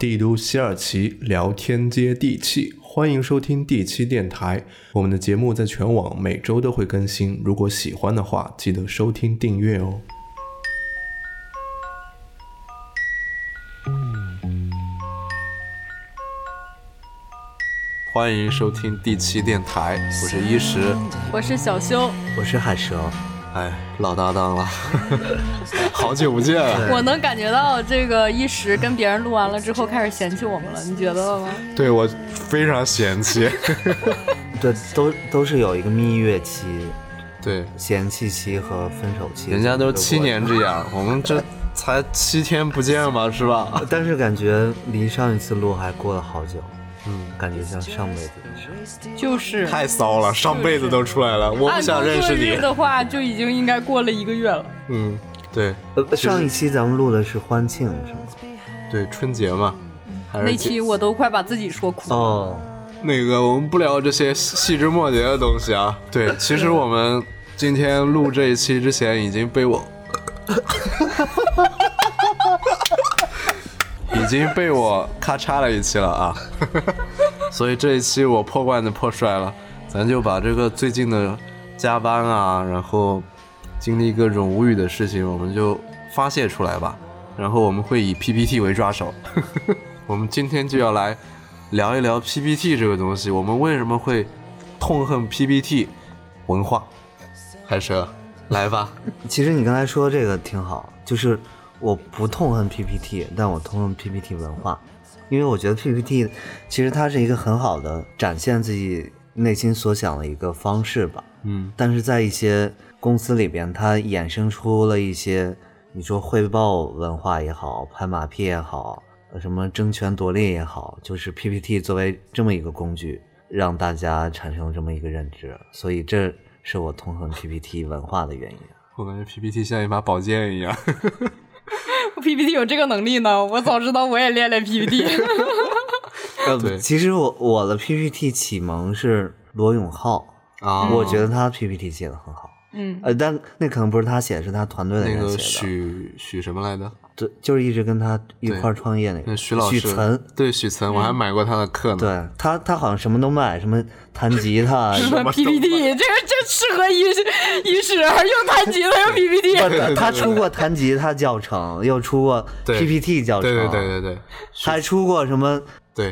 帝都西二旗聊天接地气，欢迎收听第七电台。我们的节目在全网每周都会更新，如果喜欢的话，记得收听订阅哦。欢迎收听第七电台，我是一石，我是小修，我是海蛇。哎，老搭档了，好久不见了。我能感觉到这个一时跟别人录完了之后开始嫌弃我们了，你觉得了吗？对我非常嫌弃。对，都都是有一个蜜月期，对，嫌弃期和分手期。人家都七年之痒，我们这才七天不见嘛，是吧？但是感觉离上一次录还过了好久。嗯，感觉像上辈子的事，就是太骚了，上辈子都出来了。我不想认识你的话，就已经应该过了一个月了。嗯，对。上一期咱们录的是欢庆，是吗？对，春节嘛。那期我都快把自己说哭了。哦，那个我们不聊这些细枝末节的东西啊。对，其实我们今天录这一期之前已经被我。已经被我咔嚓了一期了啊，所以这一期我破罐子破摔了，咱就把这个最近的加班啊，然后经历各种无语的事情，我们就发泄出来吧。然后我们会以 PPT 为抓手，我们今天就要来聊一聊 PPT 这个东西，我们为什么会痛恨 PPT 文化？海蛇，来吧。其实你刚才说这个挺好，就是。我不痛恨 PPT，但我痛恨 PPT 文化，因为我觉得 PPT 其实它是一个很好的展现自己内心所想的一个方式吧。嗯，但是在一些公司里边，它衍生出了一些，你说汇报文化也好，拍马屁也好，什么争权夺利也好，就是 PPT 作为这么一个工具，让大家产生了这么一个认知，所以这是我痛恨 PPT 文化的原因。我感觉 PPT 像一把宝剑一样。PPT 有这个能力呢，我早知道我也练练 PPT。对，其实我我的 PPT 启蒙是罗永浩啊，我觉得他 PPT 写的很好。嗯，呃，但那可能不是他写的，是他团队的人写的。那个许许什么来着？对，就是一直跟他一块创业那个许老师。许岑，对许岑，我还买过他的课呢。对他，他好像什么都卖，什么弹吉他，什么 PPT，这个这适合一一时又弹吉他又 PPT。他出过弹吉他教程，又出过 PPT 教程，对对对对对，还出过什么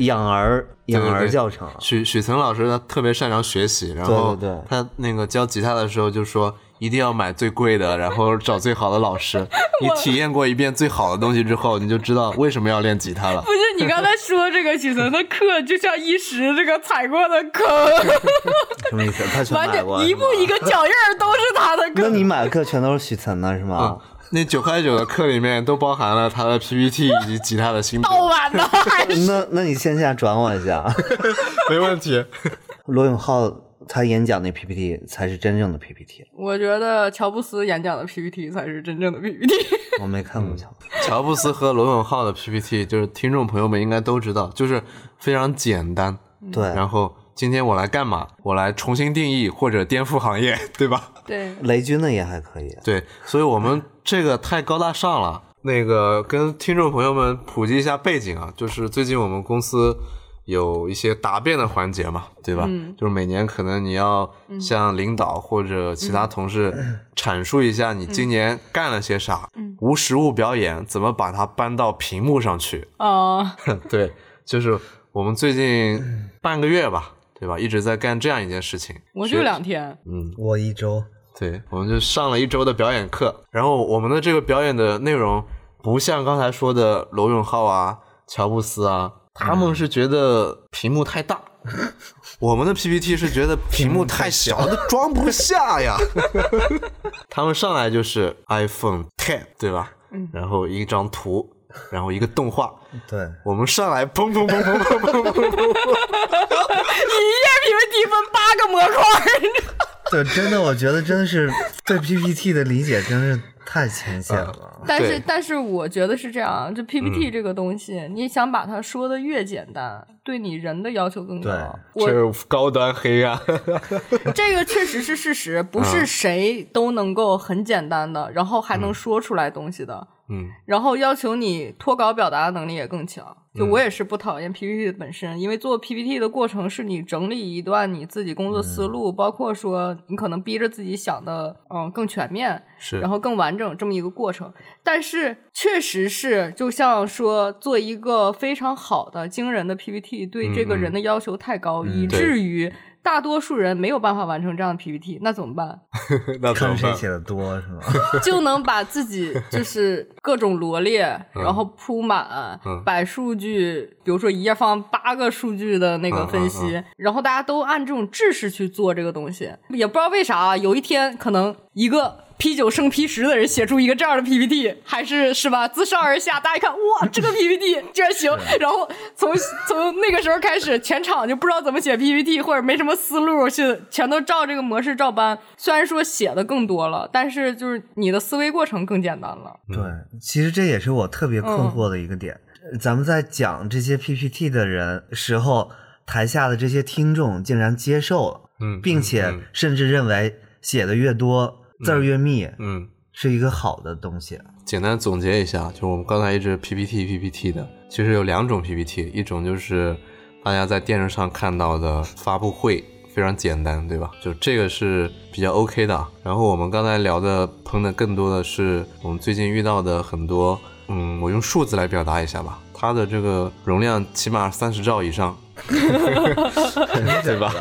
养儿养儿教程。许许岑老师他特别擅长学习，然后他那个教吉他的时候就说。一定要买最贵的，然后找最好的老师。你体验过一遍最好的东西之后，你就知道为什么要练吉他了。不是你刚才说这个许岑的课，就像一时这个踩过的坑，什么意思？他全买过，一步一个脚印儿都是他的课。那你买的课全都是许岑的是吗？那九块九的课里面都包含了他的 PPT 以及吉他的新盗版的。那那你线下转我一下，没问题。罗永浩。他演讲那 PPT 才是真正的 PPT。我觉得乔布斯演讲的 PPT 才是真正的 PPT。我没看过乔乔布斯和罗永浩的 PPT，就是听众朋友们应该都知道，就是非常简单。对。然后今天我来干嘛？我来重新定义或者颠覆行业，对吧？对。雷军的也还可以。对，所以我们这个太高大上了。那个跟听众朋友们普及一下背景啊，就是最近我们公司。有一些答辩的环节嘛，对吧？就是每年可能你要向领导或者其他同事阐述一下你今年干了些啥，无实物表演怎么把它搬到屏幕上去。哦，对，就是我们最近半个月吧，对吧？一直在干这样一件事情。我就两天，嗯，我一周。对，我们就上了一周的表演课，然后我们的这个表演的内容不像刚才说的罗永浩啊、乔布斯啊。他们是觉得屏幕太大，我们的 PPT 是觉得屏幕太小，都装不下呀。他们上来就是 iPhone Ten，对吧？嗯。然后一张图，然后一个动画。对。我们上来砰砰砰砰砰砰砰砰，一页 PPT 分八个模块。对，真的，我觉得真的是对 PPT 的理解真是。太浅显了，但是但是我觉得是这样，就 PPT 这个东西，你想把它说的越简单，对你人的要求更高。这是高端黑暗。这个确实是事实，不是谁都能够很简单的，然后还能说出来东西的。嗯然后要求你脱稿表达的能力也更强。就我也是不讨厌 PPT 本身，因为做 PPT 的过程是你整理一段你自己工作思路，包括说你可能逼着自己想的嗯更全面，是，然后更完整这么一个过程。但是确实是，就像说做一个非常好的、惊人的 PPT，对这个人的要求太高，以至于大多数人没有办法完成这样的 PPT，那怎么办？那怎么办？看谁写的多是吗？就能把自己就是各种罗列，然后铺满，嗯摆数据，比如说一页放八个数据的那个分析，嗯然后大家都按这种制式去做这个东西，也不知道为啥啊，有一天可能一个。P 九胜 P 十的人写出一个这样的 PPT，还是是吧？自上而下，大家一看，哇，这个 PPT 居然行！然后从从那个时候开始，全场就不知道怎么写 PPT，或者没什么思路，是全都照这个模式照搬。虽然说写的更多了，但是就是你的思维过程更简单了。对，其实这也是我特别困惑的一个点。咱们在讲这些 PPT 的人时候，台下的这些听众竟然接受了，嗯，并且嗯甚至认为写的越多，字儿越密，嗯，是一个好的东西。简单总结一下，就是我们刚才一直 PPT PPT 的，其实有两种 PPT，一种就是大家在电视上看到的发布会，非常简单，对吧？就这个是比较 OK 的。然后我们刚才聊的喷的更多的是我们最近遇到的很多，嗯，我用数字来表达一下吧，它的这个容量起码三十兆以上，对吧？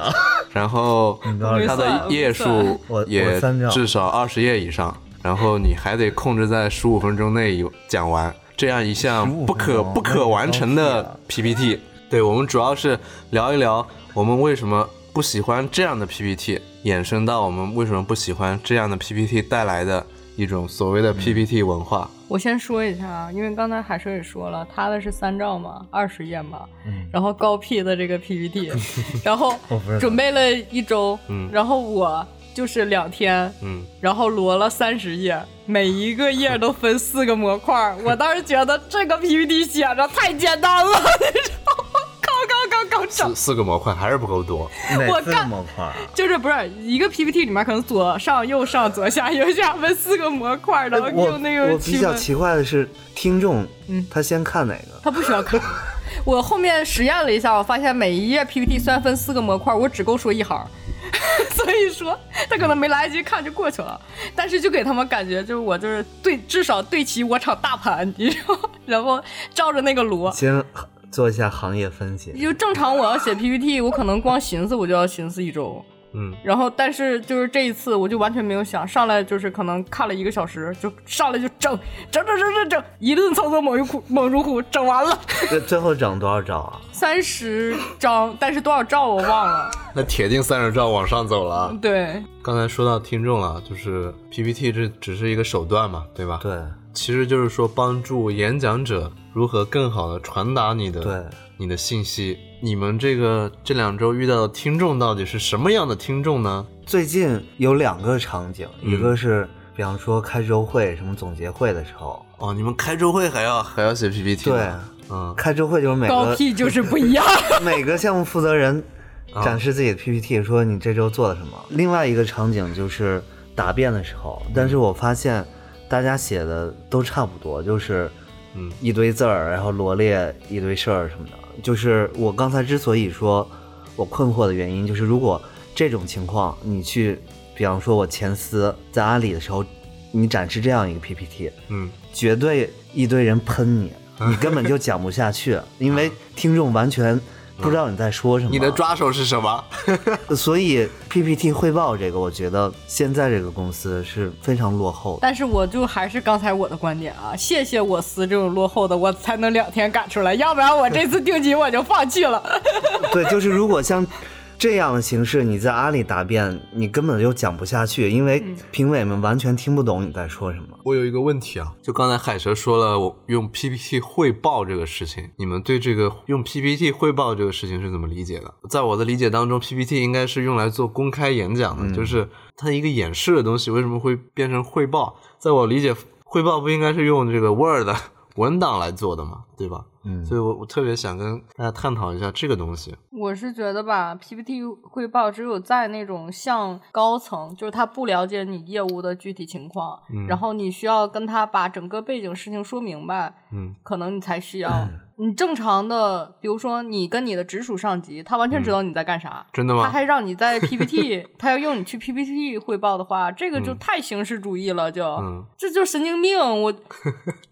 然后它的页数也至少二十页以上，然后你还得控制在十五分钟内有讲完，这样一项不可不可完成的 PPT。对我们主要是聊一聊我们为什么不喜欢这样的 PPT，衍生到我们为什么不喜欢这样的 PPT 带来的一种所谓的 PPT 文化。我先说一下啊，因为刚才海蛇也说了，他的是三兆嘛，二十页嘛，然后高 P 的这个 PPT，然后准备了一周，嗯然后我就是两天，嗯，然后摞了三十页，每一个页都分四个模块。我当时觉得这个 PPT 写着太简单了，你知道刚刚刚刚整四，个模块还是不够多。哪个模块？就是不是一个 PPT 里面可能左上右上左下右下分四个模块，然后哎我用那个我比较。奇怪的是，听众嗯他先看哪个？他不需要看。我后面实验了一下，我发现每一页 PPT 虽然分四个模块，我只够说一行，所以说他可能没来得及看就过去了。但是就给他们感觉，就是我就是对，至少对齐我场大盘，你知道，然后照着那个摞。先做一下行业分析。就正常我要写 PPT，我可能光寻思我就要寻思一周。嗯，然后，但是就是这一次，我就完全没有想，上来就是可能看了一个小时，就上来就整整整整整整，一顿操作猛如虎，猛如虎，整完了。最 最后整多少兆啊？三十张，但是多少兆我忘了。那铁定三十兆往上走了。对，刚才说到听众了，就是 PPT 这只是一个手段嘛，对吧？，对其实就是说帮助演讲者如何更好的传达你的对，你的信息。你们这个这两周遇到的听众到底是什么样的听众呢？最近有两个场景，嗯一个是比方说开周会、什么总结会的时候，哦，你们开周会还要还要写 PPT 对？，嗯，开周会就是每高个 P 就是不一样。每个项目负责人啊展示自己的 PPT，说你这周做了什么。另外一个场景就是答辩的时候，但是我发现大家写的都差不多，就是嗯一堆字儿，然后罗列一堆事儿什么的。就是我刚才之所以说我困惑的原因，就是如果这种情况你去，比方说我前司在阿里的时候，你展示这样一个 PPT，嗯，绝对一堆人喷你，你根本就讲不下去，因为听众完全不知道你在说什么。你的抓手是什么？所以 PPT 汇报这个，我觉得现在这个公司是非常落后的。但是我就还是刚才我的观点啊，谢谢我司这种落后的，我才能两天赶出来，要不然我这次 定级我就放弃了。对，就是如果像这样的形式，你在阿里答辩，你根本就讲不下去，因为评委们完全听不懂你在说什么。我有一个问题啊，就刚才海蛇说了，我用 PPT 汇报这个事情，你们对这个用 PPT 汇报这个事情是怎么理解的？在我的理解当中，PPT 应该是用来做公开演讲的，就是它一个演示的东西，为什么会变成汇报？在我理解，汇报不应该是用这个 Word 文档来做的嘛，对吧？嗯所以我我特别想跟大家探讨一下这个东西。我是觉得吧，PPT 汇报只有在那种像高层，就是他不了解你业务的具体情况，然后你需要跟他把整个背景事情说明白，嗯，可能你才需要。你正常的，比如说你跟你的直属上级，他完全知道你在干啥，真的吗他还让你在 PPT，他要用你去 PPT 汇报的话，这个就太形式主义了，就、这就神经病，我，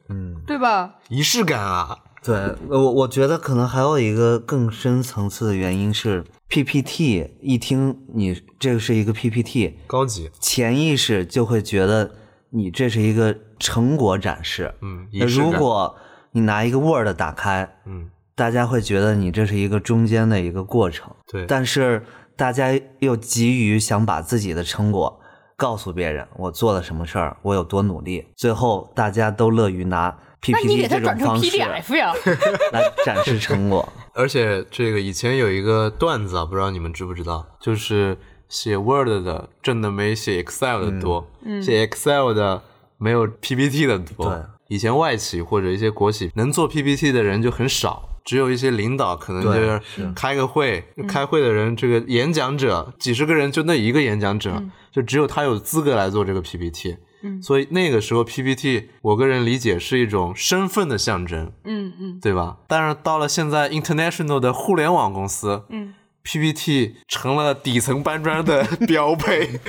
嗯，对吧？仪式感啊，对，我我觉得可能还有一个更深层次的原因是 PPT，一听你这个是一个 PPT，高级，潜意识就会觉得你这是一个成果展示。嗯，那仪式感。如果你拿一个 Word 打开，嗯，大家会觉得你这是一个中间的一个过程，对，但是大家又急于想把自己的成果告诉别人，我做了什么事儿，我有多努力，最后大家都乐于拿 PPT 这种方式？来展示成果。而且这个以前有一个段子啊，不知道你们知不知道，就是写 Word 的挣的没写 Excel 的多，写 Excel 的没有 PPT 的多。对以前外企或者一些国企能做 PPT 的人就很少，只有一些领导可能就是开个会，开会的人这个演讲者几十个人就那一个演讲者，就只有他有资格来做这个 PPT。嗯所以那个时候 PPT，我个人理解是一种身份的象征。嗯嗯对吧？但是到了现在，international 的互联网公司，嗯，PPT 成了底层搬砖的 标配。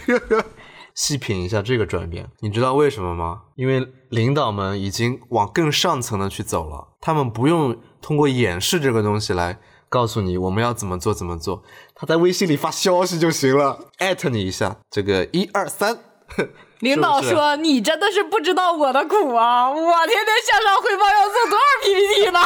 细品一下这个转变，你知道为什么吗？因为领导们已经往更上层的去走了，他们不用通过演示这个东西来告诉你我们要怎么做怎么做，他在微信里发消息就行了，艾特你一下，这个一二三。领导是是说：“你真的是不知道我的苦啊！我天天向上汇报要做多少 PPT 呢？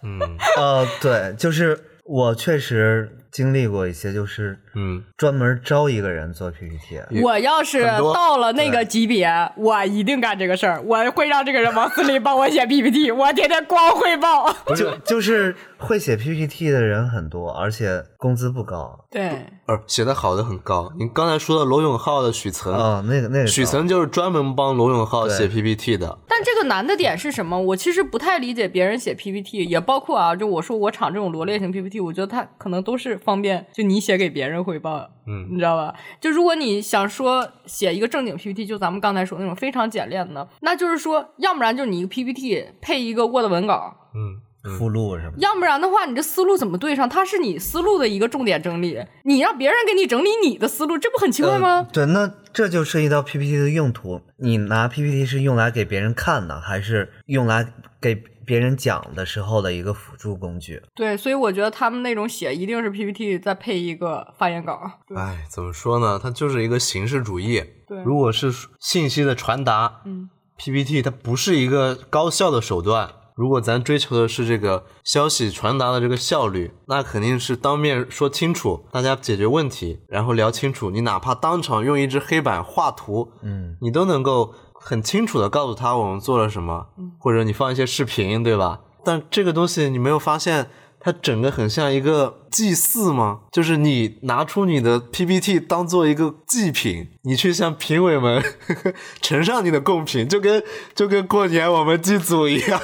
嗯呃，对，就是我确实经历过一些，就是嗯，专门招一个人做 PPT。我要是到了那个级别，我一定干这个事儿。我会让这个人往死里帮我写 PPT，我天天光汇报。就就是会写 PPT 的人很多，而且工资不高。对，呃，写的好的很高。你刚才说的罗永浩的许岑，哦，那个那个许岑就是专门帮罗永浩写 PPT 的。但这个难的点是什么？我其实不太理解别人写 PPT，也包括啊，就我说我厂这种罗列型 PPT，我觉得它可能都是方便就你写给别人汇报，嗯你知道吧？就如果你想说写一个正经 PPT，就咱们刚才说那种非常简练的，那就是说，要不然就是你一个 PPT 配一个 Word 文稿，嗯，附录什么的。要不然的话，你这思路怎么对上？它是你思路的一个重点整理，你让别人给你整理你的思路，这不很奇怪吗？对，那这就涉及到 PPT 的用途。你拿 PPT 是用来给别人看的，还是用来给别人讲的时候的一个辅助工具？对，所以我觉得他们那种写一定是 PPT 再配一个发言稿。对哎，怎么说呢？它就是一个形式主义。对如果是信息的传达，嗯，PPT 它不是一个高效的手段。如果咱追求的是这个消息传达的这个效率，那肯定是当面说清楚，大家解决问题，然后聊清楚。你哪怕当场用一支黑板画图，嗯，你都能够很清楚的告诉他我们做了什么，或者你放一些视频，对吧？但这个东西你没有发现，它整个很像一个祭祀吗？就是你拿出你的 PPT 当做一个祭品，你去向评委们 呈上你的贡品，就跟就跟过年我们祭祖一样，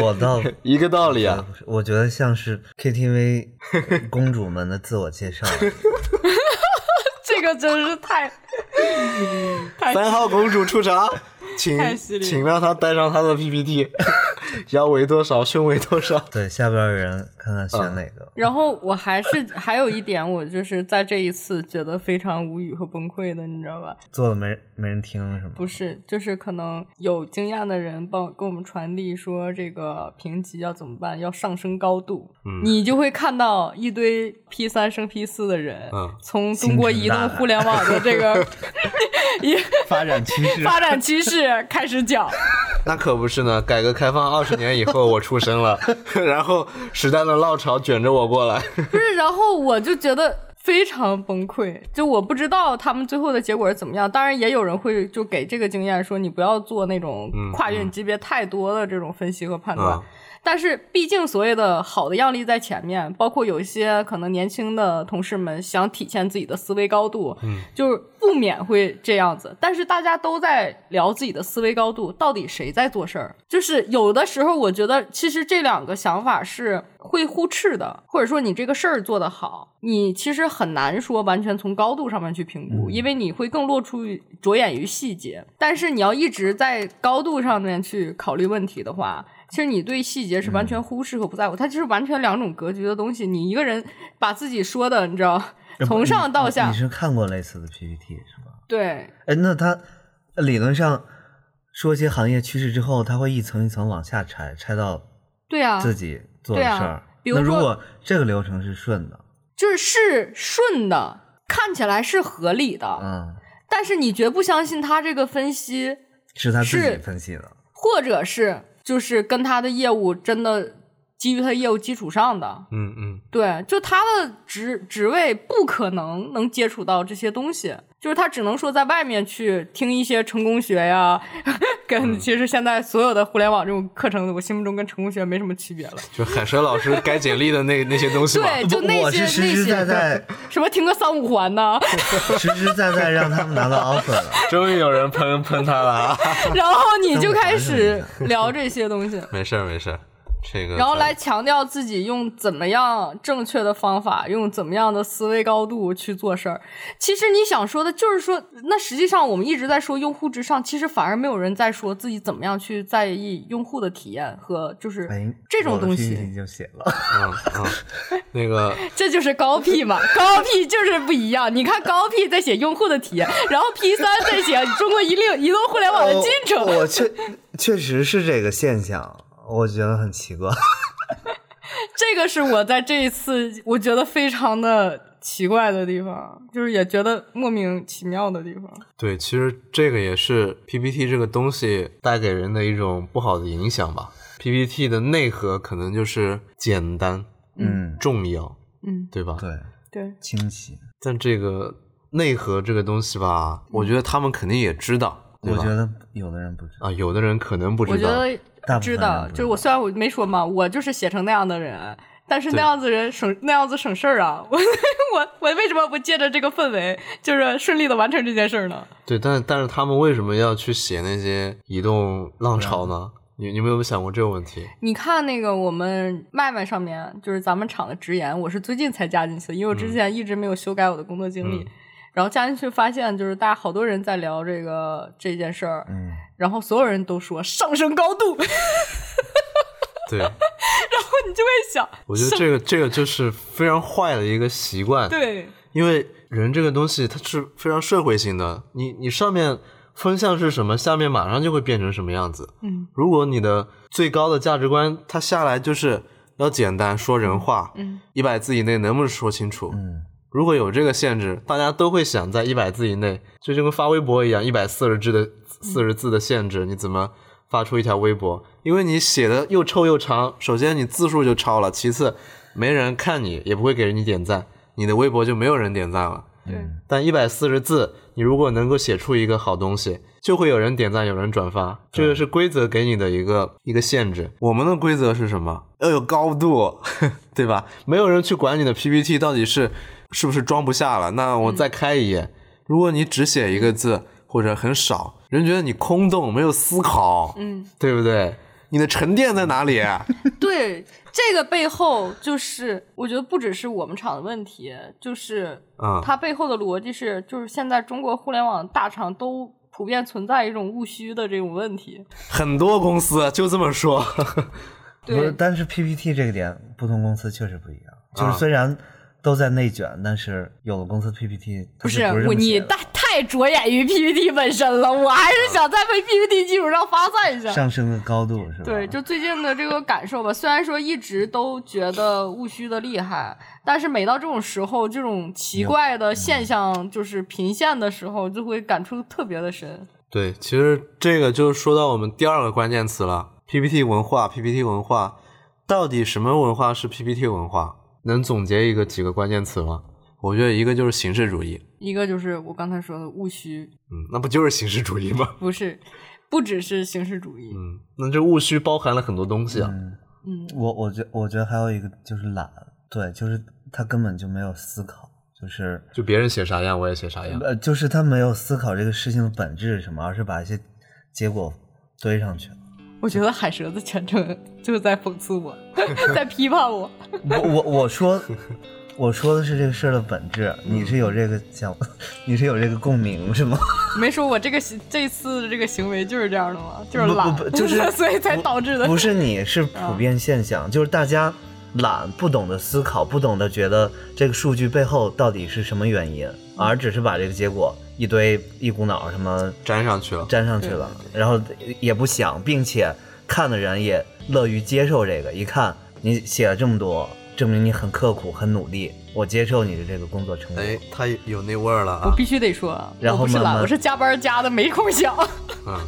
我倒 一个道理啊。我觉得像是 KTV 公主们的自我介绍。这个真是太太三号公主出场，请请让他带上他的 PPT，腰围多少，胸围多少。对，下边的人看看选哪个。然后我还是还有一点，我就是在这一次觉得非常无语和崩溃的，你知道吧？做的没没人听是吗？不是，就是可能有经验的人帮跟我们传递说这个评级要怎么办，要上升高度，嗯你就会看到一堆 P 三升 P 四的人，嗯从中国移动互联网的这个 一发展趋势发展趋势开始讲，那可不是呢，改革开放二十年以后我出生了，然后时代的浪潮卷着我过来。不是，然后我就觉得非常崩溃，就我不知道他们最后的结果是怎么样。当然，也有人会就给这个经验说，你不要做那种跨越级别太多的这种分析和判断。嗯但是毕竟所谓的好的样例在前面，包括有一些可能年轻的同事们想体现自己的思维高度，嗯，就是不免会这样子。但是大家都在聊自己的思维高度，到底谁在做事儿？就是有的时候，我觉得其实这两个想法是会互斥的，或者说你这个事儿做得好，你其实很难说完全从高度上面去评估，因为你会更落出于着眼于细节。但是你要一直在高度上面去考虑问题的话，其实你对细节是完全忽视和不在乎，它就是完全两种格局的东西。你一个人把自己说的，你知道，从上到下你，是看过类似的 PPT 是吧？对，哎，那他理论上说一些行业趋势之后，他会一层一层往下拆，拆到对啊，自己做的事儿。比如说那如果这个流程是顺的，就是是顺的，看起来是合理的，嗯，但是你绝不相信他这个分析，是他自己分析的，或者是就是跟他的业务真的基于他业务基础上的，嗯嗯，对，就他的职职位不可能能接触到这些东西，就是他只能说在外面去听一些成功学呀，跟其实现在所有的互联网这种课程，我心目中跟成功学没什么区别了。就海蛇老师改简历的那 那些东西嘛。对，就那我些是实实在那些在、什么停个三五环呢，实实在在让他们拿到 offer 了。终于有人喷喷他了啊！然后你就开始聊这些东西。没事儿没事儿，这个然后来强调自己用怎么样正确的方法，用怎么样的思维高度去做事儿。其实你想说的就是说，那实际上我们一直在说用户至上，其实反而没有人在说自己怎么样去在意用户的体验和就是哎，这种东西，PPT 就写了，嗯嗯，那个 这就是高 P 嘛，高 P 就是不一样。你看高 P 在写用户的体验，然后 P 三在写中国移动移动互联网的进程。我我确确实是这个现象，我觉得很奇怪。这个是我在这一次我觉得非常的奇怪的地方，就是也觉得莫名其妙的地方。对，其实这个也是 PPT 这个东西带给人的一种不好的影响吧。PPT 的内核可能就是简单、嗯，重要，嗯，对吧，对吧？对，清晰。但这个内核这个东西吧，我觉得他们肯定也知道，对吧？我觉得有的人不知道，啊，有的人可能不知道。我觉得知道，就是我虽然我没说嘛，我就是写成那样的人，但是那样子人省那样子省事儿啊。我我我为什么不借着这个氛围，就是顺利的完成这件事儿呢？对，但但是他们为什么要去写那些移动浪潮呢？你你们有没有想过这个问题？你看那个我们麦麦上面，就是咱们厂的直言，我是最近才加进去的，因为我之前一直没有修改我的工作经历。嗯然后加进去发现，就是大家好多人在聊这个这件事儿，嗯，然后所有人都说上升高度，对然，后你就会想，我觉得这个这个就是非常坏的一个习惯。对，因为人这个东西它是非常社会性的，你你上面风向是什么，下面马上就会变成什么样子。嗯如果你的最高的价值观，它下来就是要简单说人话，嗯，一百字以内能不能说清楚？嗯，如果有这个限制，大家都会想在一百字以内，就就跟发微博一样，一百四十字的四十字的限制，你怎么发出一条微博？因为你写的又臭又长，首先你字数就超了，其次没人看你，也不会给你点赞，你的微博就没有人点赞了。对，但一百四十字，你如果能够写出一个好东西，就会有人点赞，有人转发，这个是规则给你的一个一个限制。我们的规则是什么？要有高度，对吧？没有人去管你的 PPT 到底是是不是装不下了。那我再开一页，如果你只写一个字或者很少，人觉得你空洞，没有思考，嗯，对不对？你的沉淀在哪里？对，这个背后就是我觉得不只是我们厂的问题，就是啊、它背后的逻辑是，就是现在中国互联网大厂都普遍存在一种务虚的这种问题。很多公司就这么说。对，但是 PPT 这个点，不同公司确实不一样。就是啊虽然都在内卷，但是有的公司 PPT 它不是你太太着眼于 PPT 本身了，我还是想在 PPT 基础上发散一下。上升的高度是吧？对，就最近的这个感受吧。虽然说一直都觉得务虚的厉害，但是每到这种时候，这种奇怪的现象就是频现的时候，就会感触特别的深。对，其实这个就说到我们第二个关键词了，PPT 文化。PPT 文化到底什么文化是 PPT 文化？能总结一个几个关键词吗？我觉得一个就是形式主义，一个就是我刚才说的务虚，嗯，那不就是形式主义吗？不是，不只是形式主义。嗯，那这务虚包含了很多东西啊，嗯，嗯，我我觉我觉得还有一个就是懒，对，就是他根本就没有思考，就是就别人写啥样，我也写啥样。呃，就是他没有思考这个事情的本质是什么，而是把一些结果堆上去了。我觉得海蛇的全程 就是在讽刺我，在批判我。我我我说我说的是这个事儿的本质，你是有这个想，你是有这个共鸣是吗？没说我这个行这次的这个行为就是这样的吗？就是懒，不不就是所以才导致的。不是你是普遍现象，就是大家懒，不懂得思考，不懂得觉得这个数据背后到底是什么原因，而只是把这个结果一堆一股脑什么粘上去了。粘上去了，然后也不想，并且看的人也乐于接受这个。一看你写了这么多，证明你很刻苦、很努力，我接受你的这个工作成果。哎，他有那味儿了啊！我必须得说，然后我不是懒，慢慢我是加班加的没空想。嗯，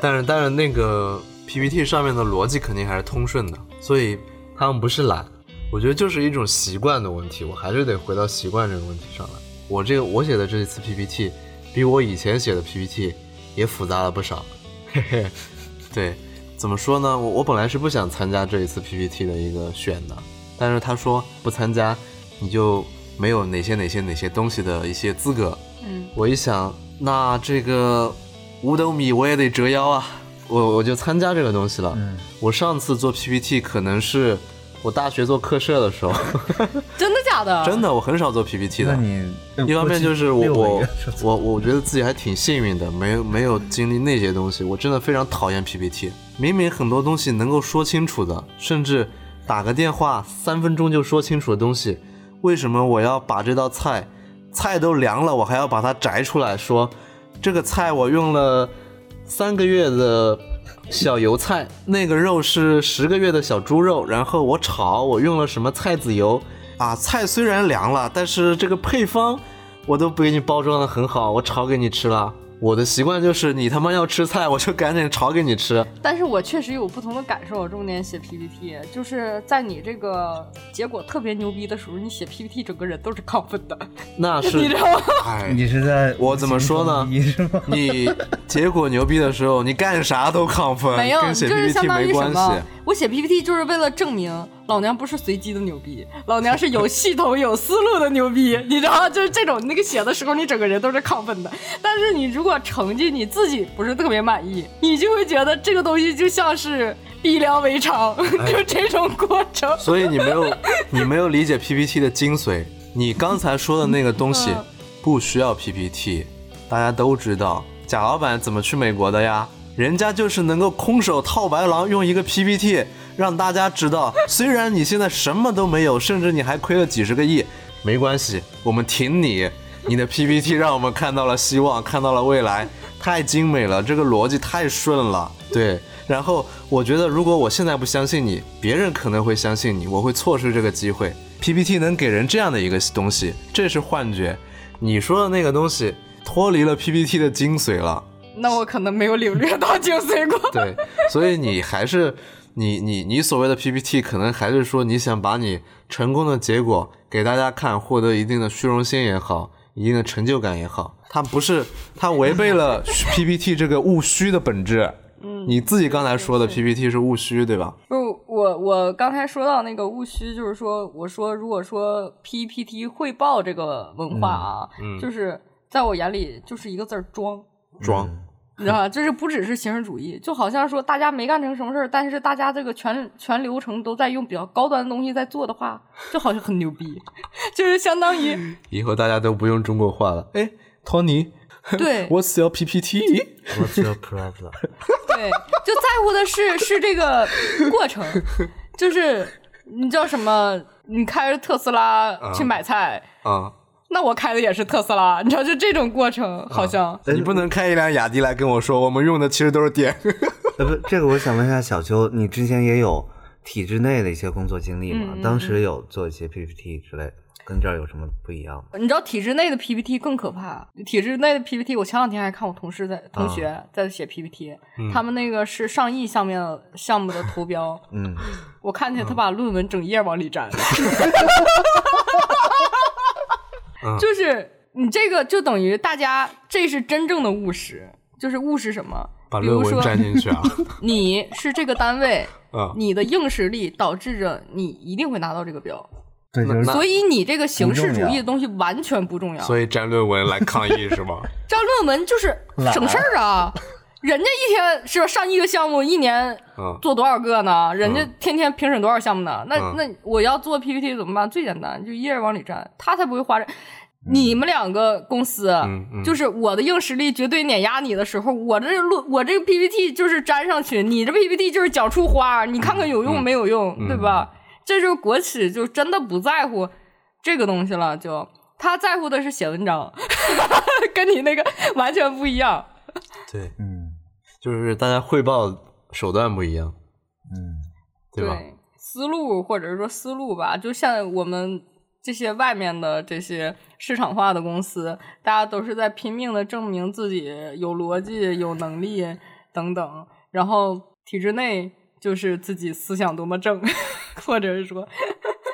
但是但是那个 PPT 上面的逻辑肯定还是通顺的，所以他们不是懒，我觉得就是一种习惯的问题。我还是得回到习惯这个问题上来。我这个我写的这一次 PPT 比我以前写的 PPT 也复杂了不少。嘿嘿，对，怎么说呢？我我本来是不想参加这一次 PPT 的一个选的，但是他说不参加你就没有哪些哪些哪些东西的一些资格。嗯，我一想，那这个五斗米我也得折腰啊，我我就参加这个东西了。嗯，我上次做 PPT 可能是我大学做课社的时候，真的假的？真的我很少做 PPT 的。那你一方面就是我我我我觉得自己还挺幸运的，没有没有经历那些东西。我真的非常讨厌 PPT，明明很多东西能够说清楚的，甚至打个电话三分钟就说清楚的东西，为什么我要把这道菜菜都凉了，我还要把它摘出来说这个菜我用了三个月的小油菜，那个肉是十个月的小猪肉，然后我炒我用了什么菜籽油啊？菜虽然凉了，但是这个配方我都不给你包装的很好，我炒给你吃了。我的习惯就是你他妈要吃菜，我就赶紧炒给你吃。但是我确实有不同的感受。重点写 PPT，就是在你这个结果特别牛逼的时候，你写 PPT 整个人都是亢奋的，那 是你知道吗？哎，你是在我怎么说呢无形中逼是吗？你 结果牛逼的时候，你干啥都亢奋，没有，跟写 PPT 没关么系。？我写 PPT 就是为了证明老娘不是随机的牛逼，老娘是有系统、有思路的牛逼，你知道？就是这种那个写的时候，你整个人都是亢奋的。但是你如果成绩你自己不是特别满意，你就会觉得这个东西就像是逼良为娼，哎就这种过程。所以你没有，你没有理解 PPT 的精髓。你刚才说的那个东西嗯不需要 PPT，大家都知道。贾老板怎么去美国的呀？人家就是能够空手套白狼，用一个 PPT 让大家知道，虽然你现在什么都没有，甚至你还亏了几十个亿，没关系，我们挺你。你的 PPT 让我们看到了希望，看到了未来，太精美了，这个逻辑太顺了。对，然后我觉得，如果我现在不相信你，别人可能会相信你，我会错失这个机会。PPT 能给人这样的一个东西，这是幻觉。你说的那个东西脱离了 PPT 的精髓了。那我可能没有领略到精髓过。对，所以你还是你你你所谓的 PPT，可能还是说你想把你成功的结果给大家看，获得一定的虚荣心也好，一定的成就感也好，它不是它违背了 PPT 这个务虚的本质。嗯，你自己刚才说的 PPT 是务虚，对吧？不我，我刚才说到那个务虚，就是说，我说如果说 PPT 汇报这个文化啊，嗯嗯就是在我眼里就是一个字儿装，装。你知道吧？就是不只是形式主义，就好像说大家没干成什么事儿，但是大家这个全全流程都在用比较高端的东西在做的话，就好像很牛逼，就是相当于以后大家都不用中国话了。哎，Tony，对我是要 PPT。What's your problem？对，就在乎的是是这个过程，就是你叫什么？你开着特斯拉去买菜，啊，那我开的也是特斯拉，你知道，就这种过程，好像、你不能开一辆雅迪来跟我说，我们用的其实都是电。呃，不，这个我想问一下小邱，你之前也有体制内的一些工作经历吗？当时有做一些 PPT 之类的，跟这儿有什么不一样吗？你知道体制内的 PPT 更可怕。体制内的 PPT，我前两天还看我同事在同学在写 PPT，、他们那个是上亿项目项目的图标，嗯，我看见他把论文整页往里粘，就是你这个就等于大家这是真正的务实，就是务实什么？把论文比如说粘进去啊，你是这个单位，嗯，你的硬实力导致着你一定会拿到这个标，对，就是所以你这个形式主义的东西完全不重要。所以粘论文来抗议是吗？粘论文就是省事儿啊，人家一天是吧上亿个项目，一年嗯做多少个呢？人家天天评审多少项目呢？那嗯那我要做 PPT 怎么办？最简单，就一页往里粘，他才不会花这。你们两个公司，嗯嗯就是我的硬实力绝对碾压你的时候，我这个论我这个 PPT 就是粘上去，你这 PPT 就是讲出花，你看看有用嗯没有用，嗯对吧？这就是国企就真的不在乎这个东西了，就他在乎的是写文章，跟你那个完全不一样。对，嗯就是大家汇报手段不一样，嗯对吧？思路或者是说思路吧，就像我们这些外面的这些市场化的公司，大家都是在拼命的证明自己有逻辑、有能力等等，然后体制内就是自己思想多么正，或者是说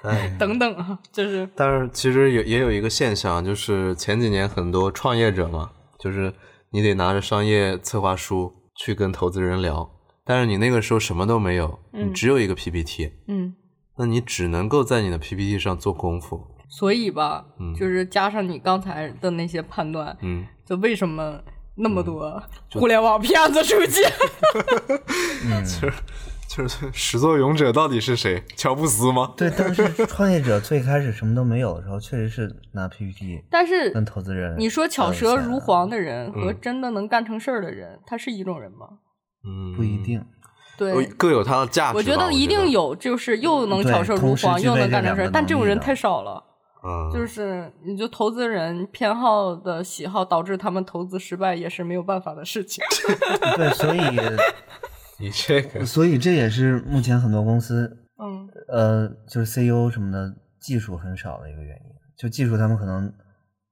哎，等等啊，就是但是其实也也有一个现象，就是前几年很多创业者嘛，就是你得拿着商业策划书去跟投资人聊，但是你那个时候什么都没有，你嗯。只有一个 PPT，嗯。那你只能够在你的 PPT 上做功夫，所以吧，嗯。就是加上你刚才的那些判断，嗯，就为什么那么多互联网骗子出现？就是 始作俑者到底是谁？乔布斯吗？对，但是创业者最开始什么都没有的时候，确实是拿 PPT 但是跟投资人。你说巧舌如簧的人和嗯真的能干成事儿的人，他是一种人吗？嗯，不一定，对，各有他的价值。我觉得一定有，就是又能巧舌如簧，又能干成事儿，但这种人太少了。嗯，就是你就投资人偏好的喜好导致他们投资失败，也是没有办法的事情。对，所以 你这个，所以这也是目前很多公司嗯，呃，就是 CEO 什么的技术很少的一个原因。就技术他们可能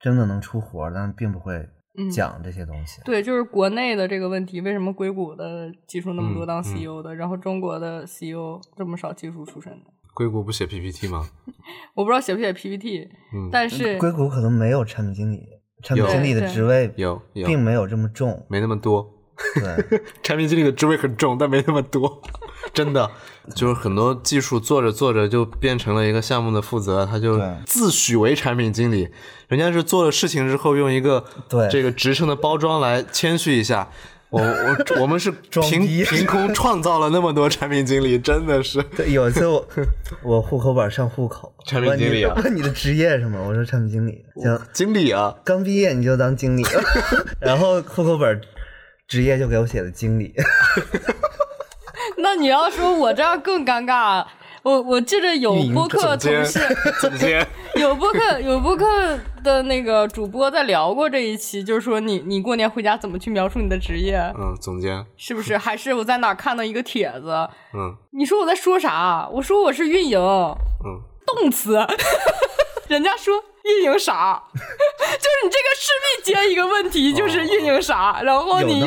真的能出活儿，但并不会嗯讲这些东西。对，就是国内的这个问题，为什么硅谷的技术那么多当嗯嗯 CEO 的，然后中国的 CEO 这么少技术出身的？硅谷不写 PPT 吗？我不知道写不写 PPT，、嗯，但是硅谷可能没有产品经理，产品经理的职位有有并没有这么重。没那么多。对，产品经理的职位很重，但没那么多，真的 就是很多技术做着做着就变成了一个项目的负责，他就自诩为产品经理，人家是做了事情之后用一个对这个职称的包装来谦虚一下。我我我们是 凭 凭空创造了那么多产品经理，真的是对，有一次我我户口本上户口，产品经理啊问你你的职业是什么？我说产品经理。行，经理啊，刚毕业你就当经理，然后户口本职业就给我写的经理。那你要说我这样更尴尬。我我记得有播客同事，总监，有播客有播客的那个主播在聊过这一期，就是说你你过年回家怎么去描述你的职业，嗯，总监，是不是？还是我在哪看到一个帖子？嗯你说我在说啥？我说我是运营，嗯，动词。人家说运营啥？就是你这个势必接一个问题，就是运营啥，然后你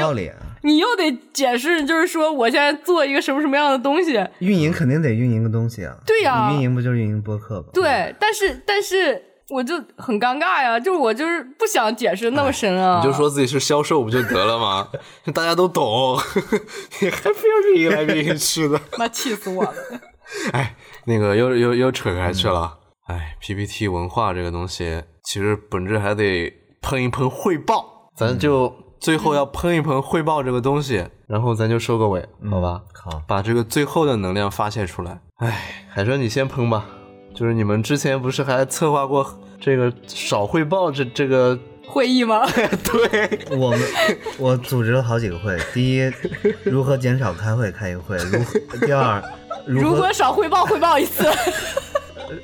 你又得解释，就是说我现在做一个什么什么样的东西。运营肯定得运营个东西啊。对呀你运营不就是运营播客吗？对，但是但是我就很尴尬呀，就是我就是不想解释那么深啊。你就说自己是销售不就得了吗？大家都懂，你还非要运营来运营去的。妈气死我了。哎，那个又又又扯开去了。哎，PPT 文化这个东西，其实本质还得喷一喷汇报，咱就最后要喷一喷汇报这个东西，然后咱就收个尾，好吧？好，把这个最后的能量发泄出来。哎，海生你先喷吧，就是你们之前不是还策划过这个少汇报这这个？会议吗？对，我们我组织了好几个会。第一，如何减少开会，开一个会；如第二，如何如果少汇报汇报一次，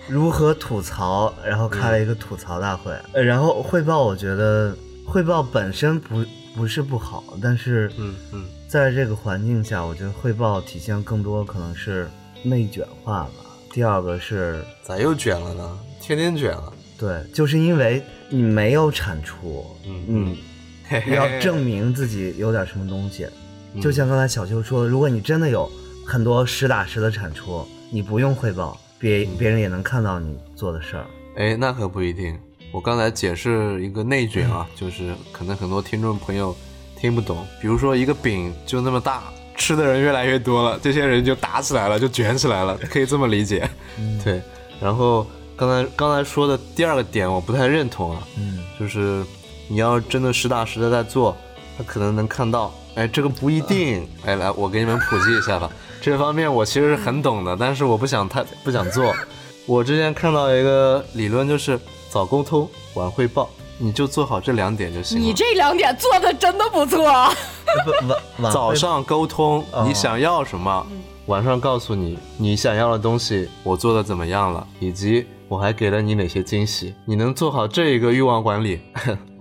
如何吐槽，然后开了一个吐槽大会。呃然后汇报，我觉得汇报本身不不是不好，但是嗯嗯在这个环境下，我觉得汇报体现更多可能是内卷化吧。第二个是咋又卷了呢？天天卷了。对，就是因为你没有产出，嗯嗯，嘿嘿要证明自己有点什么东西。嗯就像刚才小邱说的，如果你真的有很多实打实的产出，你不用汇报，别别人也能看到你做的事儿。哎，那可不一定。我刚才解释一个内卷啊，就是可能很多听众朋友听不懂。比如说一个饼就那么大，吃的人越来越多了，这些人就打起来了，就卷起来了，可以这么理解。对。然后刚才刚才说的第二个点我不太认同啊，嗯，就是你要真的实打实的在做，他可能能看到。哎，这个不一定。哎，来，我给你们普及一下吧。这方面我其实是很懂的，但是我不想太不想做。我之前看到一个理论，就是早沟通，晚汇报，你就做好这两点就行了。你这两点做的真的不错。不晚早上沟通你想要什么，晚上告诉你你想要的东西我做的怎么样了，以及。我还给了你哪些惊喜？你能做好这一个欲望管理，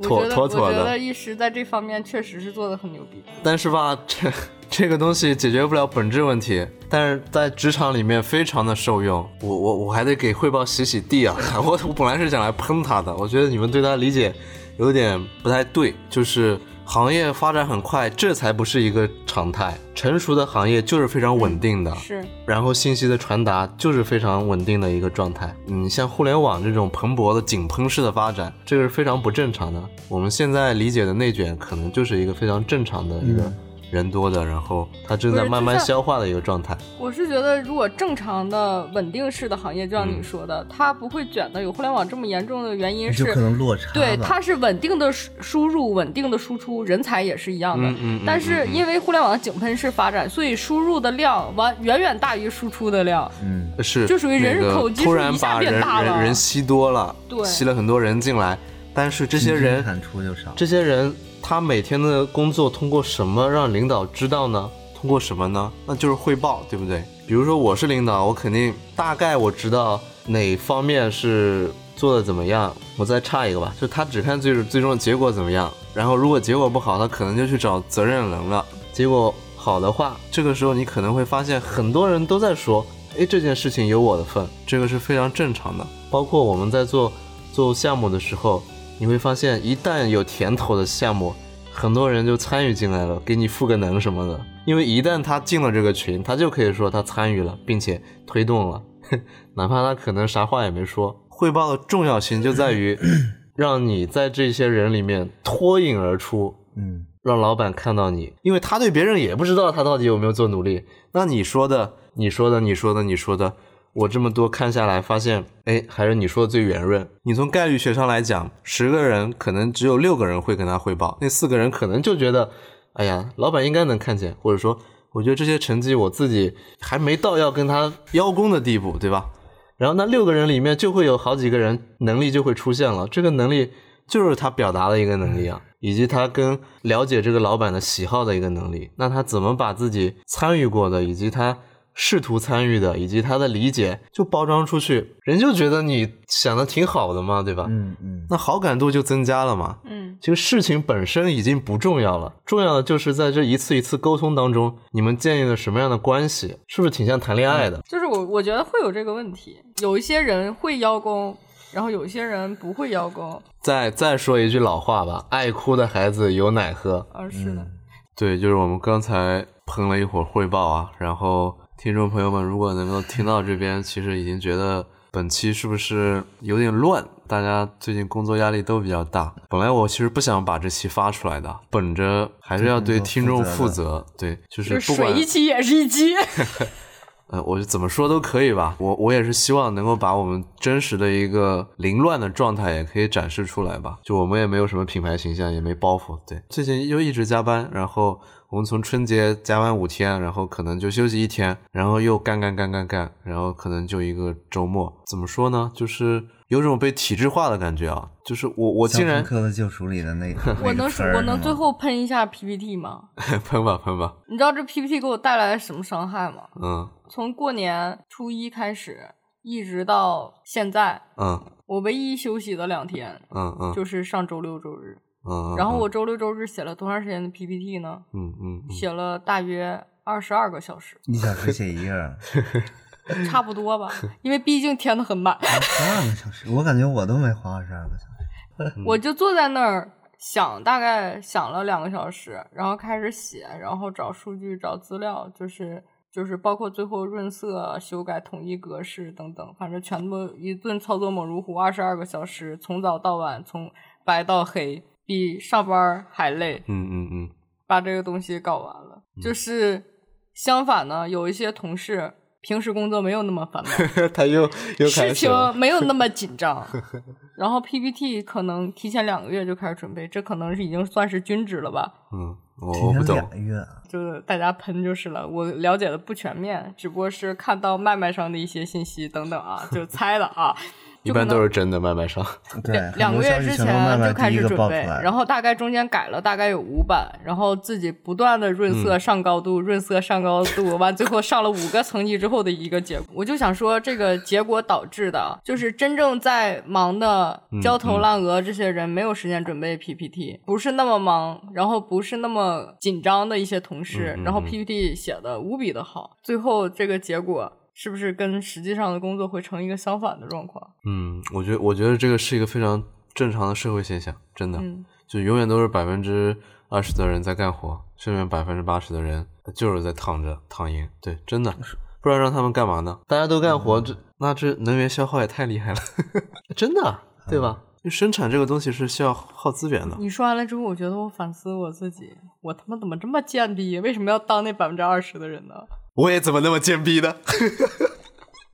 妥妥妥的。我觉得一时在这方面确实是做的很牛逼。但是吧，这这个东西解决不了本质问题，但是在职场里面非常的受用。我我我还得给汇报洗洗地啊！我我本来是想来喷他的，我觉得你们对他理解有点不太对，就是。行业发展很快，这才不是一个常态。成熟的行业就是非常稳定的，是。然后信息的传达就是非常稳定的一个状态。嗯，像互联网这种蓬勃的井喷式的发展，这个是非常不正常的。我们现在理解的内卷，可能就是一个非常正常的一个。人多的，然后它正在慢慢消化的一个状态。我是觉得，如果正常的稳定式的行业，就像你说的，它不会卷的。有互联网这么严重的原因是，可能落差。对，它是稳定的输入，稳定的输出，人才也是一样的。嗯嗯。但是因为互联网的井喷式发展，所以输入的量完远远大于输出的量。嗯，是。就属于人口基数一下变大了。人吸多了，对，吸了很多人进来，但是这些人产出就少。这些人。他每天的工作通过什么让领导知道呢？通过什么呢？那就是汇报，对不对？比如说我是领导，我肯定大概我知道哪方面是做的怎么样。我再差一个吧，就他只看最最终的结果怎么样。然后如果结果不好，他可能就去找责任人了。结果好的话，这个时候你可能会发现很多人都在说，哎，这件事情有我的份，这个是非常正常的。包括我们在做做项目的时候。你会发现，一旦有甜头的项目，很多人就参与进来了，给你赋个能什么的。因为一旦他进了这个群，他就可以说他参与了，并且推动了，哪怕他可能啥话也没说。汇报的重要性就在于，让你在这些人里面脱颖而出，嗯，让老板看到你，因为他对别人也不知道他到底有没有做努力。那你说的，你说的，你说的，你说的。我这么多看下来，发现，哎，还是你说的最圆润。你从概率学上来讲，十个人可能只有六个人会跟他汇报，那四个人可能就觉得，哎呀，老板应该能看见，或者说，我觉得这些成绩我自己还没到要跟他邀功的地步，对吧？然后那六个人里面就会有好几个人能力就会出现了，这个能力就是他表达的一个能力啊，以及他跟了解这个老板的喜好的一个能力。那他怎么把自己参与过的以及他。试图参与的以及他的理解，就包装出去，人就觉得你想的挺好的嘛，对吧？嗯嗯，那好感度就增加了嘛。嗯，其实事情本身已经不重要了，重要的就是在这一次一次沟通当中，你们建立了什么样的关系，是不是挺像谈恋爱的？就是我我觉得会有这个问题，有一些人会邀功，然后有些人不会邀功。再再说一句老话吧，爱哭的孩子有奶喝。啊，是的。对，就是我们刚才喷了一会儿汇报啊，然后。听众朋友们，如果能够听到这边，其实已经觉得本期是不是有点乱？大家最近工作压力都比较大。本来我其实不想把这期发出来的，本着还是要对听众负责。对，就是不管一期也是一期。呃，我怎么说都可以吧。我我也是希望能够把我们真实的一个凌乱的状态也可以展示出来吧。就我们也没有什么品牌形象，也没包袱。对，最近又一直加班，然后。我们从春节加完五天，然后可能就休息一天，然后又干干干干干，然后可能就一个周末。怎么说呢？就是有种被体制化的感觉啊！就是我我竟然《客的救赎》里的那个，我能我能最后喷一下 PPT 吗？喷吧喷吧！你知道这 PPT 给我带来什么伤害吗？嗯，从过年初一开始，一直到现在，嗯，我唯一休息的两天，嗯嗯，就是上周六周日。嗯，然后我周六周日写了多长时间的 PPT 呢？嗯嗯，写了大约二十二个小时。一小时写一页，差不多吧，因为毕竟填的很满。二十二个小时，我感觉我都没花二十二个小时。我就坐在那儿想，大概想了两个小时，然后开始写，然后找数据、找资料，就是就是包括最后润色、修改、统一格式等等，反正全部一顿操作猛如虎，二十二个小时，从早到晚，从白到黑。比上班还累，嗯嗯嗯，把这个东西搞完了。就是相反呢，有一些同事平时工作没有那么繁忙，他又又开事情。没有那么紧张，然后 PPT 可能提前两个月就开始准备，这可能是已经算是均值了吧。嗯，我我不懂提前两。个月啊，就是大家喷就是了，我了解的不全面，只不过是看到麦麦上的一些信息等等啊，就猜了啊。一般都是真的，麦麦上。对，两两个月之前就开始准备，然后大概中间改了大概有五版，然后自己不断的润色上高度，润色上高度，完最后上了五个层级之后的一个结果。我就想说，这个结果导致的就是真正在忙的焦头烂额这些人没有时间准备 PPT，不是那么忙，然后不是那么紧张的一些同事，然后 PPT 写的无比的好，最后这个结果。是不是跟实际上的工作会成一个相反的状况？嗯，我觉得我觉得这个是一个非常正常的社会现象，真的，嗯就永远都是百分之二十的人在干活，剩下百分之八十的人就是在躺着躺赢。对，真的不知道让他们干嘛呢？大家都干活，这那这能源消耗也太厉害了，真的，对吧？就生产这个东西是需要耗资源的。你说完了之后，我觉得我反思我自己，我他妈怎么这么贱逼？为什么要当那百分之二十的人呢？我也怎么那么贱逼呢？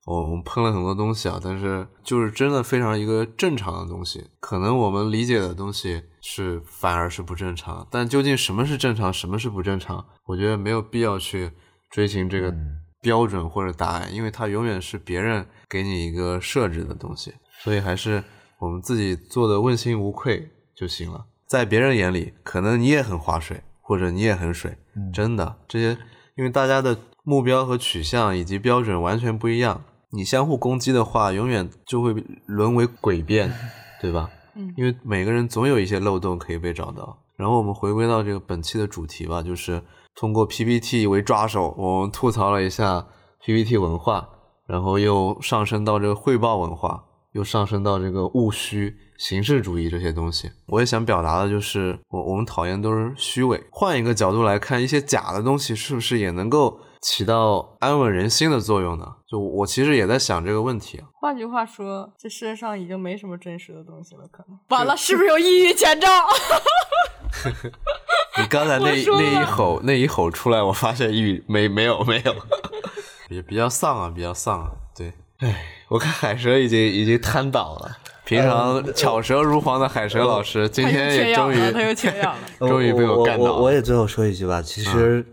我 我们喷了很多东西啊，但是就是真的非常一个正常的东西，可能我们理解的东西是反而是不正常，但究竟什么是正常，什么是不正常，我觉得没有必要去追寻这个标准或者答案，因为它永远是别人给你一个设置的东西，所以还是我们自己做的问心无愧就行了。在别人眼里，可能你也很划水，或者你也很水，真的这些，因为大家的目标和取向以及标准完全不一样，你相互攻击的话，永远就会沦为诡辩，对吧？嗯因为每个人总有一些漏洞可以被找到。然后我们回归到这个本期的主题吧，就是通过 PPT 为抓手，我们吐槽了一下 PPT 文化，然后又上升到这个汇报文化，又上升到这个务虚、形式主义这些东西。我也想表达的就是，我我们讨厌都是虚伪。换一个角度来看，一些假的东西是不是也能够起到安稳人心的作用呢？就我其实也在想这个问题啊。换句话说，这世界上已经没什么真实的东西了，可能完了，是不是有抑郁前兆？你刚才那那一吼那一吼出来，我发现抑郁没没有没有，也比较丧啊，比较丧啊。对，唉，我看海蛇已经已经瘫倒了。平常巧舌如簧的海蛇老师，今天也终于，他又缺氧了。终于被我干倒了。我我也最后说一句吧，其实、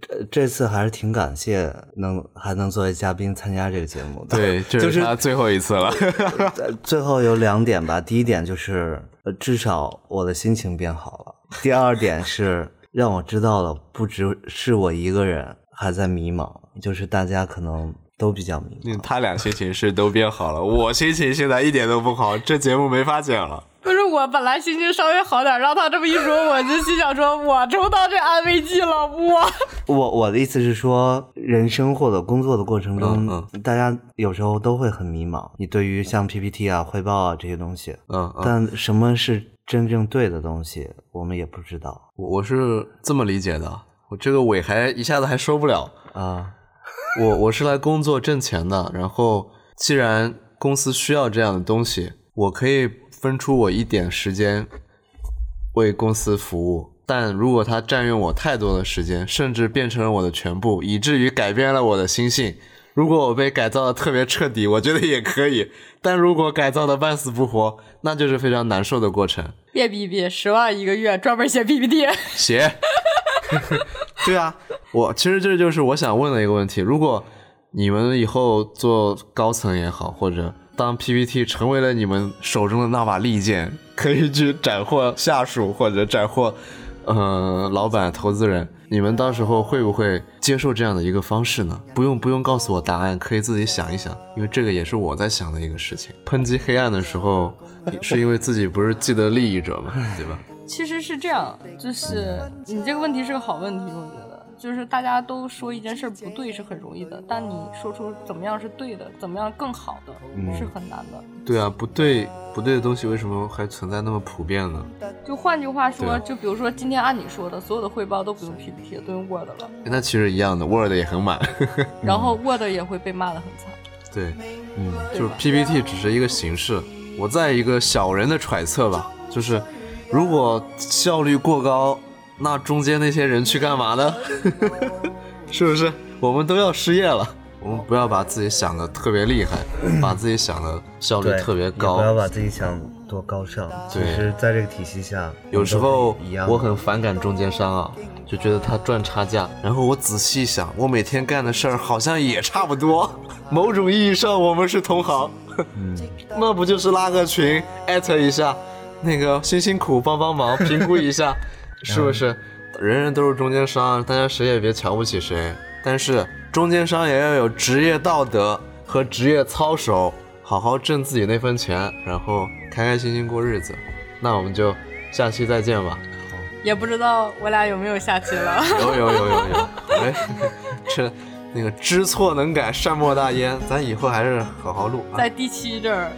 这这次还是挺感谢能还能作为嘉宾参加这个节目的。对，这就是是他最后一次了。呃最后有两点吧，第一点就是呃至少我的心情变好了，第二点是让我知道了不只是我一个人还在迷茫，就是大家可能都比较迷茫。嗯他俩心情是都变好了，我心情现在一点都不好，这节目没法剪了。我本来心情稍微好点，让他这么一说，我就心想说，我抽到这安慰剂了，我。我我的意思是说，人生或者工作的过程中，嗯大家有时候都会很迷茫。你对于像 PPT 啊、汇报啊这些东西，嗯嗯，但什么是真正对的东西，我们也不知道我我是这么理解的，我这个尾还一下子还收不了。啊。我我是来工作挣钱的，然后既然公司需要这样的东西，我可以分出我一点时间为公司服务。但如果他占用我太多的时间，甚至变成了我的全部，以至于改变了我的心性，如果我被改造的特别彻底，我觉得也可以。但如果改造的半死不活，那就是非常难受的过程。别逼逼，十万一个月，专门写 PPT。写。对啊，我其实这就是我想问的一个问题。如果你们以后做高层也好，或者当 PPT 成为了你们手中的那把利剑，可以去斩获下属或者斩获呃老板、投资人，你们到时候会不会接受这样的一个方式呢？不用不用告诉我答案，可以自己想一想，因为这个也是我在想的一个事情。抨击黑暗的时候，是因为自己不是既得利益者嘛，对吧？其实是这样，就是你这个问题是个好问题，我觉得，就是大家都说一件事儿不对是很容易的，但你说出怎么样是对的，怎么样更好的、是很难的。对啊，不对不对的东西为什么还存在那么普遍呢？就换句话说，对就比如说今天按你说的，所有的汇报都不用 PPT 了，都用 Word 了，那其实一样的，Word 也很满。然后 Word 也会被骂得很惨。对，嗯，就是 PPT 只是一个形式。我在一个小人的揣测吧，就是如果效率过高，那中间那些人去干嘛呢？是不是？我们都要失业了。我们不要把自己想的特别厉害，把自己想的效率，特别高。不要把自己想多高尚。其对实，在这个体系下，有时候我很反感中间商啊，就觉得他赚差价。然后我仔细想，我每天干的事儿好像也差不多。某种意义上，我们是同行。嗯 那不就是拉个群，艾特一下，那个辛辛苦帮帮忙，评估一下，是不是？人人都是中间商，大家谁也别瞧不起谁。但是中间商也要有职业道德和职业操守，好好挣自己那份钱，然后开开心心过日子。那我们就下期再见吧。也不知道我俩有没有下期了。有有有有有，哎，这那个知错能改，善莫大焉。咱以后还是好好录啊。在第七这儿，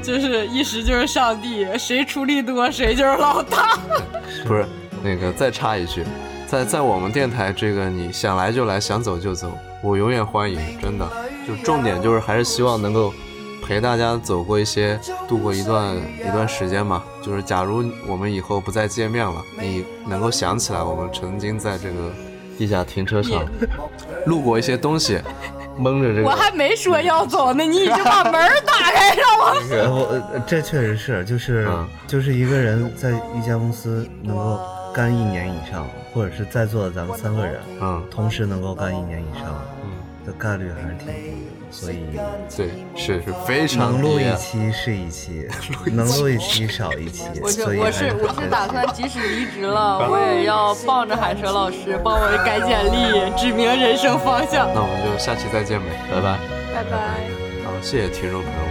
就是一时就是上帝，谁出力多谁就是老大。不是那个再插一句，在在我们电台这个你想来就来，想走就走，我永远欢迎，真的。就重点就是还是希望能够陪大家走过一些，度过一段一段时间嘛。就是假如我们以后不再见面了，你能够想起来我们曾经在这个地下停车场路过一些东西，蒙着这个。我还没说要走呢，你已经把门打开让我。呃我呃这确实是，就是、嗯就是一个人在一家公司能够干一年以上，或者是在座的咱们三个人，嗯同时能够干一年以上嗯，的概率还是挺低的。所以对，是是非常能录一期 是一期，能录一期少一期。我是所以我是我是打算，即使离职了，我也要傍着海蛇老师帮我改简历，指明人生方向。那我们就下期再见呗，拜拜。拜拜。好，谢谢听众朋友。